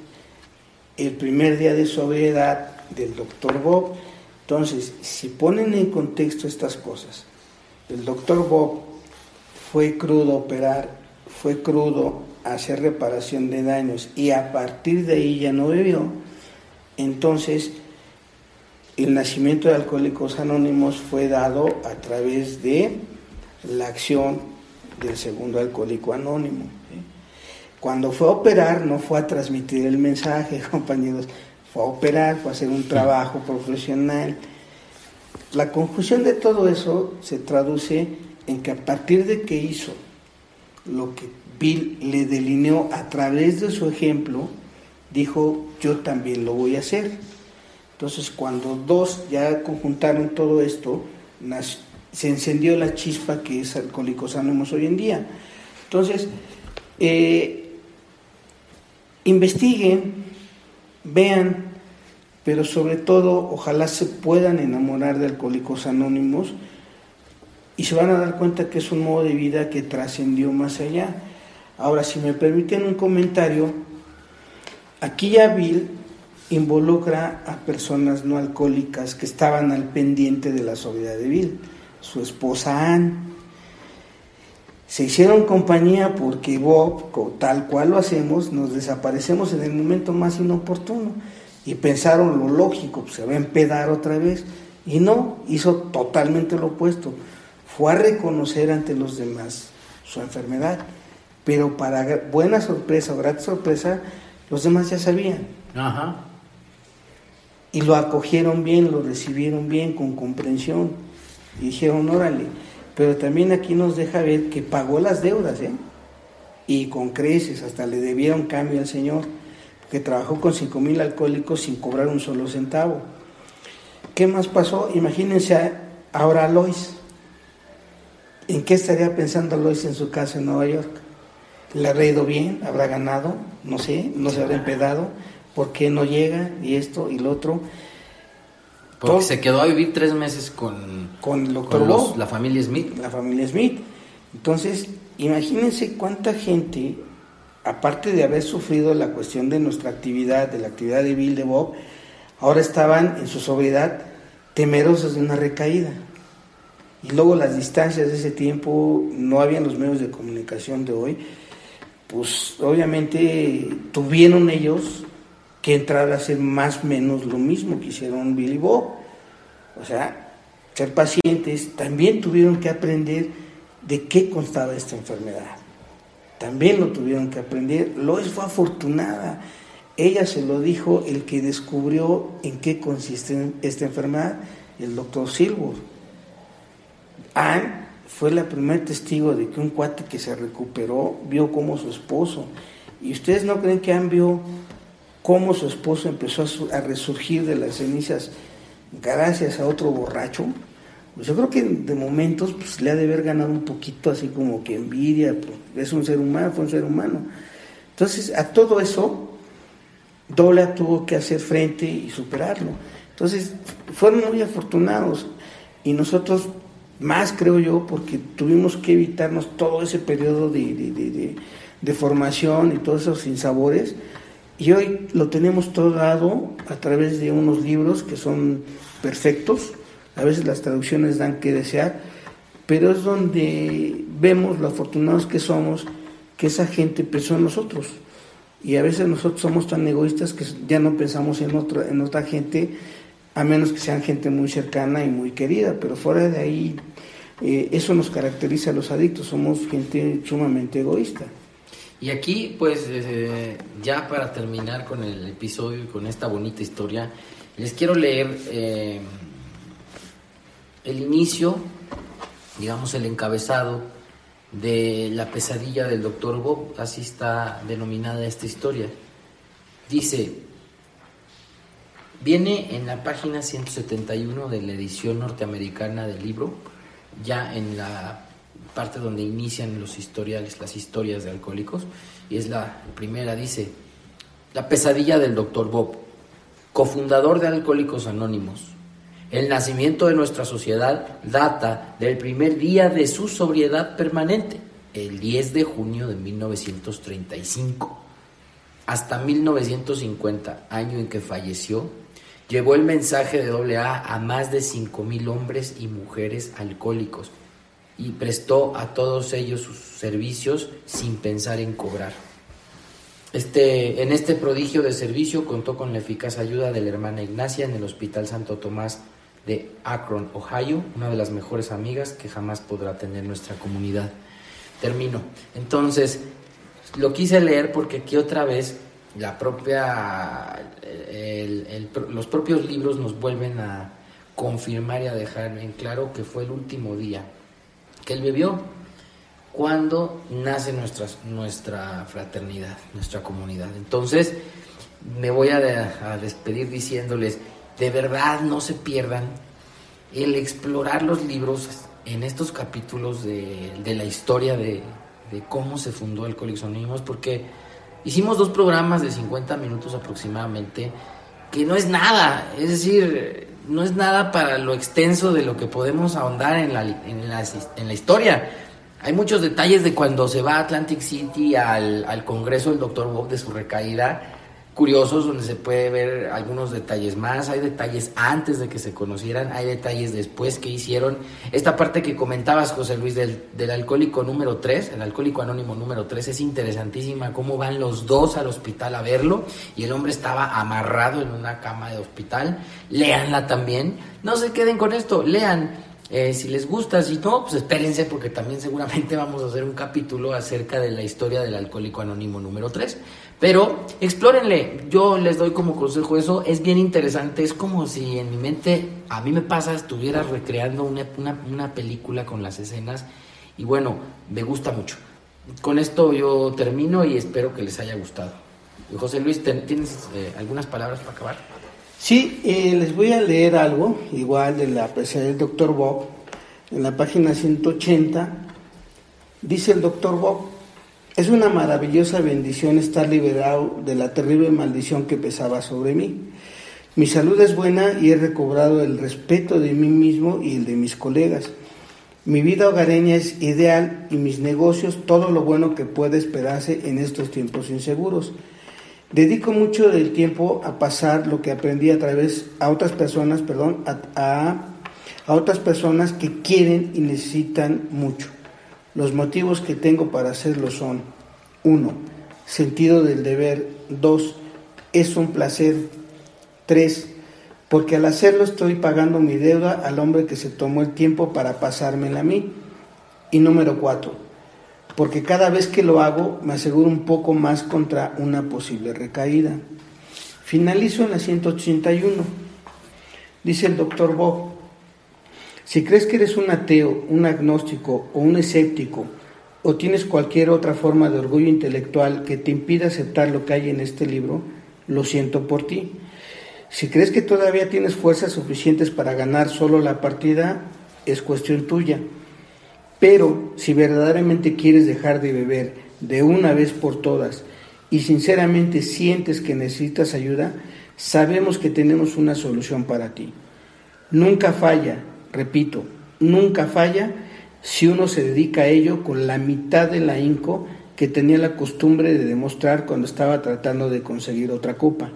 el primer día de sobriedad del doctor Bob. Entonces, si ponen en contexto estas cosas, el doctor Bob fue crudo operar, fue crudo hacer reparación de daños y a partir de ahí ya no bebió, entonces el nacimiento de Alcohólicos Anónimos fue dado a través de la acción del segundo alcohólico anónimo. Cuando fue a operar no fue a transmitir el mensaje, compañeros, fue a operar, fue a hacer un trabajo profesional la conclusión de todo eso se traduce en que a partir de que hizo lo que Bill le delineó a través de su ejemplo, dijo, yo también lo voy a hacer. Entonces, cuando dos ya conjuntaron todo esto, se encendió la chispa que es Alcohólicos Anónimos hoy en día. Entonces, eh, investiguen, vean pero sobre todo ojalá se puedan enamorar de Alcohólicos Anónimos y se van a dar cuenta que es un modo de vida que trascendió más allá. Ahora, si me permiten un comentario, aquí ya Bill involucra a personas no alcohólicas que estaban al pendiente de la sobriedad de Bill, su esposa Ann. Se hicieron compañía porque Bob, tal cual lo hacemos, nos desaparecemos en el momento más inoportuno y pensaron lo lógico, pues se va a empedar otra vez. Y no, hizo totalmente lo opuesto. Fue a reconocer ante los demás su enfermedad. Pero para buena sorpresa o gran sorpresa, los demás ya sabían. Ajá. Y lo acogieron bien, lo recibieron bien, con comprensión. Y dijeron, órale. Pero también aquí nos deja ver que pagó las deudas, ¿eh? Y con creces, hasta le debieron cambio al Señor, que trabajó con cinco mil alcohólicos sin cobrar un solo centavo. ¿Qué más pasó? Imagínense ahora a Lois. ¿En qué estaría pensando Lois en su casa en Nueva York? ¿Le habrá ido bien? ¿Habrá ganado? No sé, no se habrá empedado. ¿Por qué no llega? Y esto y lo otro. Porque se quedó a vivir tres meses con, con doctor la familia Smith. La familia Smith. Entonces, imagínense cuánta gente, aparte de haber sufrido la cuestión de nuestra actividad, de la actividad de Bill de Bob, ahora estaban en su sobriedad temerosos de una recaída. Y luego las distancias de ese tiempo, no habían los medios de comunicación de hoy, pues obviamente tuvieron ellos que entrar a hacer más o menos lo mismo que hicieron Billy Bob. O sea, ser pacientes, también tuvieron que aprender de qué constaba esta enfermedad. También lo tuvieron que aprender. Lois fue afortunada. Ella se lo dijo el que descubrió en qué consiste esta enfermedad, el doctor Silver. Anne fue la primer testigo de que un cuate que se recuperó vio como su esposo. ¿Y ustedes no creen que Anne vio cómo su esposo empezó a, resurgir de las cenizas gracias a otro borracho, pues yo creo que de momentos pues, le ha de haber ganado un poquito así como que envidia, pues, es un ser humano, fue un ser humano. Entonces, a todo eso, Dola tuvo que hacer frente y superarlo. Entonces, fueron muy afortunados y nosotros más, creo yo, porque tuvimos que evitarnos todo ese periodo de, de formación y todos esos sinsabores y hoy lo tenemos todo dado a través de unos libros que son perfectos, a veces las traducciones dan que desear, pero es donde vemos lo afortunados que somos, que esa gente pensó en nosotros. Y a veces nosotros somos tan egoístas que ya no pensamos en otra, en otra gente, a menos que sean gente muy cercana y muy querida, pero fuera de ahí, eh, eso nos caracteriza a los adictos, somos gente sumamente egoísta. Y aquí, pues, eh, ya para terminar con el episodio y con esta bonita historia, les quiero leer eh, el inicio, digamos, el encabezado de la pesadilla del doctor Bob, así está denominada esta historia. Dice, viene en la página 171 de la edición norteamericana del libro, ya en la parte donde inician los historiales, las historias de alcohólicos, y es la primera, dice, La pesadilla del doctor Bob, cofundador de Alcohólicos Anónimos. El nacimiento de nuestra sociedad data del primer día de su sobriedad permanente, el 10 de junio de 1935. Hasta 1950, año en que falleció, llevó el mensaje de AA a más de 5.000 hombres y mujeres alcohólicos y prestó a todos ellos sus servicios sin pensar en cobrar. Este, en este prodigio de servicio contó con la eficaz ayuda de la hermana Ignacia en el Hospital Santo Tomás de Akron, Ohio, una de las mejores amigas que jamás podrá tener nuestra comunidad. Termino. Entonces, lo quise leer porque aquí otra vez la propia, los propios libros nos vuelven a confirmar y a dejar en claro que fue el último día que él vivió cuando nace nuestra, nuestra fraternidad, nuestra comunidad. Entonces, me voy a, despedir diciéndoles, de verdad no se pierdan el explorar los libros en estos capítulos de, la historia de, cómo se fundó el Anónimos, porque hicimos dos programas de 50 minutos aproximadamente, que no es nada, es decir, no es nada para lo extenso de lo que podemos ahondar en la, en la, en la historia. Hay muchos detalles de cuando se va a Atlantic City al, al congreso del doctor Bob de su recaída, curiosos donde se puede ver algunos detalles más, hay detalles antes de que se conocieran, hay detalles después que hicieron. Esta parte que comentabas, José Luis, del, del alcohólico número 3, el alcohólico anónimo número 3, es interesantísima cómo van los dos al hospital a verlo y el hombre estaba amarrado en una cama de hospital. Leanla también, no se queden con esto, lean. Eh, si les gusta, si no, pues espérense porque también seguramente vamos a hacer un capítulo acerca de la historia del alcohólico anónimo número 3. Pero explórenle, yo les doy como consejo eso, es bien interesante, es como si en mi mente, a mí me pasa, estuviera recreando una, una, película con las escenas y bueno, me gusta mucho. Con esto yo termino y espero que les haya gustado. José Luis, ¿tienes eh, algunas palabras para acabar? Sí, eh, les voy a leer algo, igual de la presencia del doctor Bob, en la página 180, dice el doctor Bob, es una maravillosa bendición estar liberado de la terrible maldición que pesaba sobre mí. Mi salud es buena y he recobrado el respeto de mí mismo y el de mis colegas. Mi vida hogareña es ideal y mis negocios todo lo bueno que puede esperarse en estos tiempos inseguros. Dedico mucho del tiempo a pasar lo que aprendí a través a otras personas, perdón, a, a otras personas que quieren y necesitan mucho. Los motivos que tengo para hacerlo son 1. Sentido del deber 2. Es un placer 3. Porque al hacerlo estoy pagando mi deuda al hombre que se tomó el tiempo para pasármela a mí. Y número 4. Porque cada vez que lo hago me aseguro un poco más contra una posible recaída. Finalizo en la 181. Dice el doctor Bob, si crees que eres un ateo, un agnóstico o un escéptico, o tienes cualquier otra forma de orgullo intelectual que te impida aceptar lo que hay en este libro, lo siento por ti. Si crees que todavía tienes fuerzas suficientes para ganar solo la partida, es cuestión tuya. Pero si verdaderamente quieres dejar de beber de una vez por todas y sinceramente sientes que necesitas ayuda, sabemos que tenemos una solución para ti. Nunca falla, repito, nunca falla si uno se dedica a ello con la mitad del ahínco que tenía la costumbre de demostrar cuando estaba tratando de conseguir otra copa.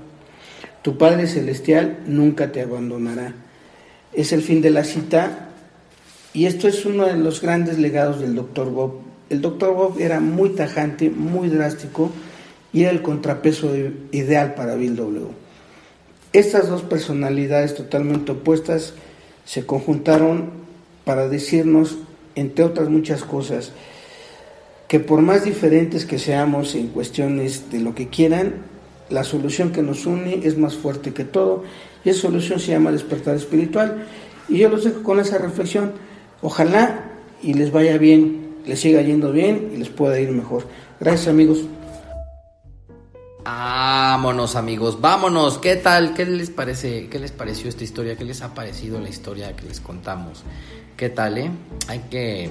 Tu Padre Celestial nunca te abandonará. Es el fin de la cita y esto es uno de los grandes legados del Dr. Bob. El Dr. Bob era muy tajante, muy drástico y era el contrapeso ideal para Bill W. Estas dos personalidades totalmente opuestas se conjuntaron para decirnos entre otras muchas cosas, que por más diferentes que seamos en cuestiones de lo que quieran, la solución que nos une es más fuerte que todo y esa solución se llama despertar espiritual. Y yo los dejo con esa reflexión. Ojalá y les vaya bien, les siga yendo bien y les pueda ir mejor. Gracias amigos. Vámonos amigos, vámonos. ¿Qué tal? ¿Qué les parece? ¿Qué les pareció esta historia? ¿Qué les ha parecido la historia que les contamos? ¿Qué tal, eh? Hay que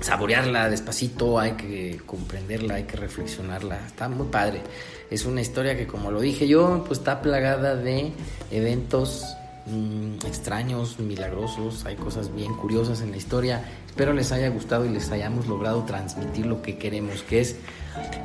saborearla despacito, hay que comprenderla, hay que reflexionarla. Está muy padre. Es una historia que, como lo dije yo, pues está plagada de eventos mm, extraños, milagrosos. Hay cosas bien curiosas en la historia. Espero les haya gustado y les hayamos logrado transmitir lo que queremos, que es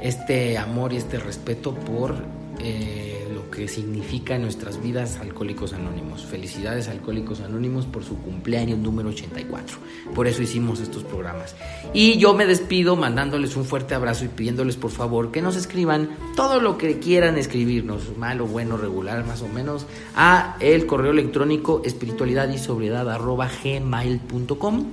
este amor y este respeto por eh, lo que significa en nuestras vidas Alcohólicos Anónimos. Felicidades Alcohólicos Anónimos por su cumpleaños número 84. Por eso hicimos estos programas. Y yo me despido mandándoles un fuerte abrazo y pidiéndoles por favor que nos escriban todo lo que quieran escribirnos, malo, bueno, regular, más o menos, a el correo electrónico espiritualidad y sobriedad arroba gmail.com.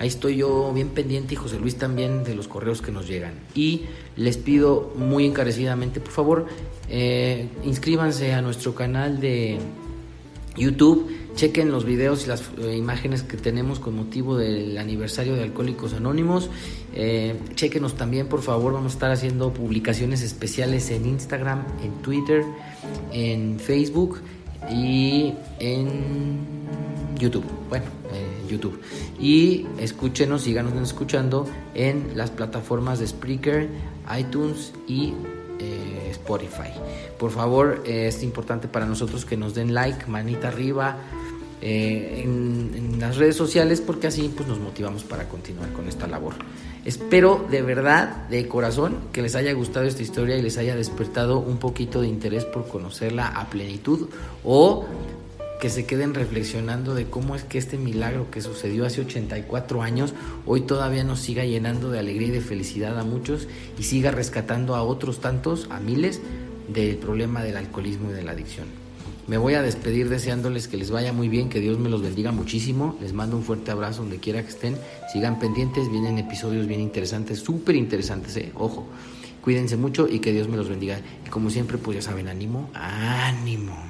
Ahí estoy yo bien pendiente y José Luis también de los correos que nos llegan. Y les pido muy encarecidamente, por favor, eh, inscríbanse a nuestro canal de YouTube, chequen los videos y las eh, imágenes que tenemos con motivo del aniversario de Alcohólicos Anónimos. Eh, chequenos también, por favor, vamos a estar haciendo publicaciones especiales en Instagram, en Twitter, en Facebook y en YouTube. Bueno, YouTube. Y escúchenos, síganos escuchando en las plataformas de Spreaker, iTunes y eh, Spotify. Por favor, eh, es importante para nosotros que nos den like, manita arriba. Eh, en, las redes sociales porque así pues, nos motivamos para continuar con esta labor. Espero de verdad, de corazón, que les haya gustado esta historia y les haya despertado un poquito de interés por conocerla a plenitud o que se queden reflexionando de cómo es que este milagro que sucedió hace 84 años hoy todavía nos siga llenando de alegría y de felicidad a muchos y siga rescatando a otros tantos, a miles, del problema del alcoholismo y de la adicción. Me voy a despedir deseándoles que les vaya muy bien, que Dios me los bendiga muchísimo. Les mando un fuerte abrazo donde quiera que estén. Sigan pendientes, vienen episodios bien interesantes, súper interesantes, eh. ojo. Cuídense mucho y que Dios me los bendiga. Y como siempre, pues ya saben, ánimo, ánimo.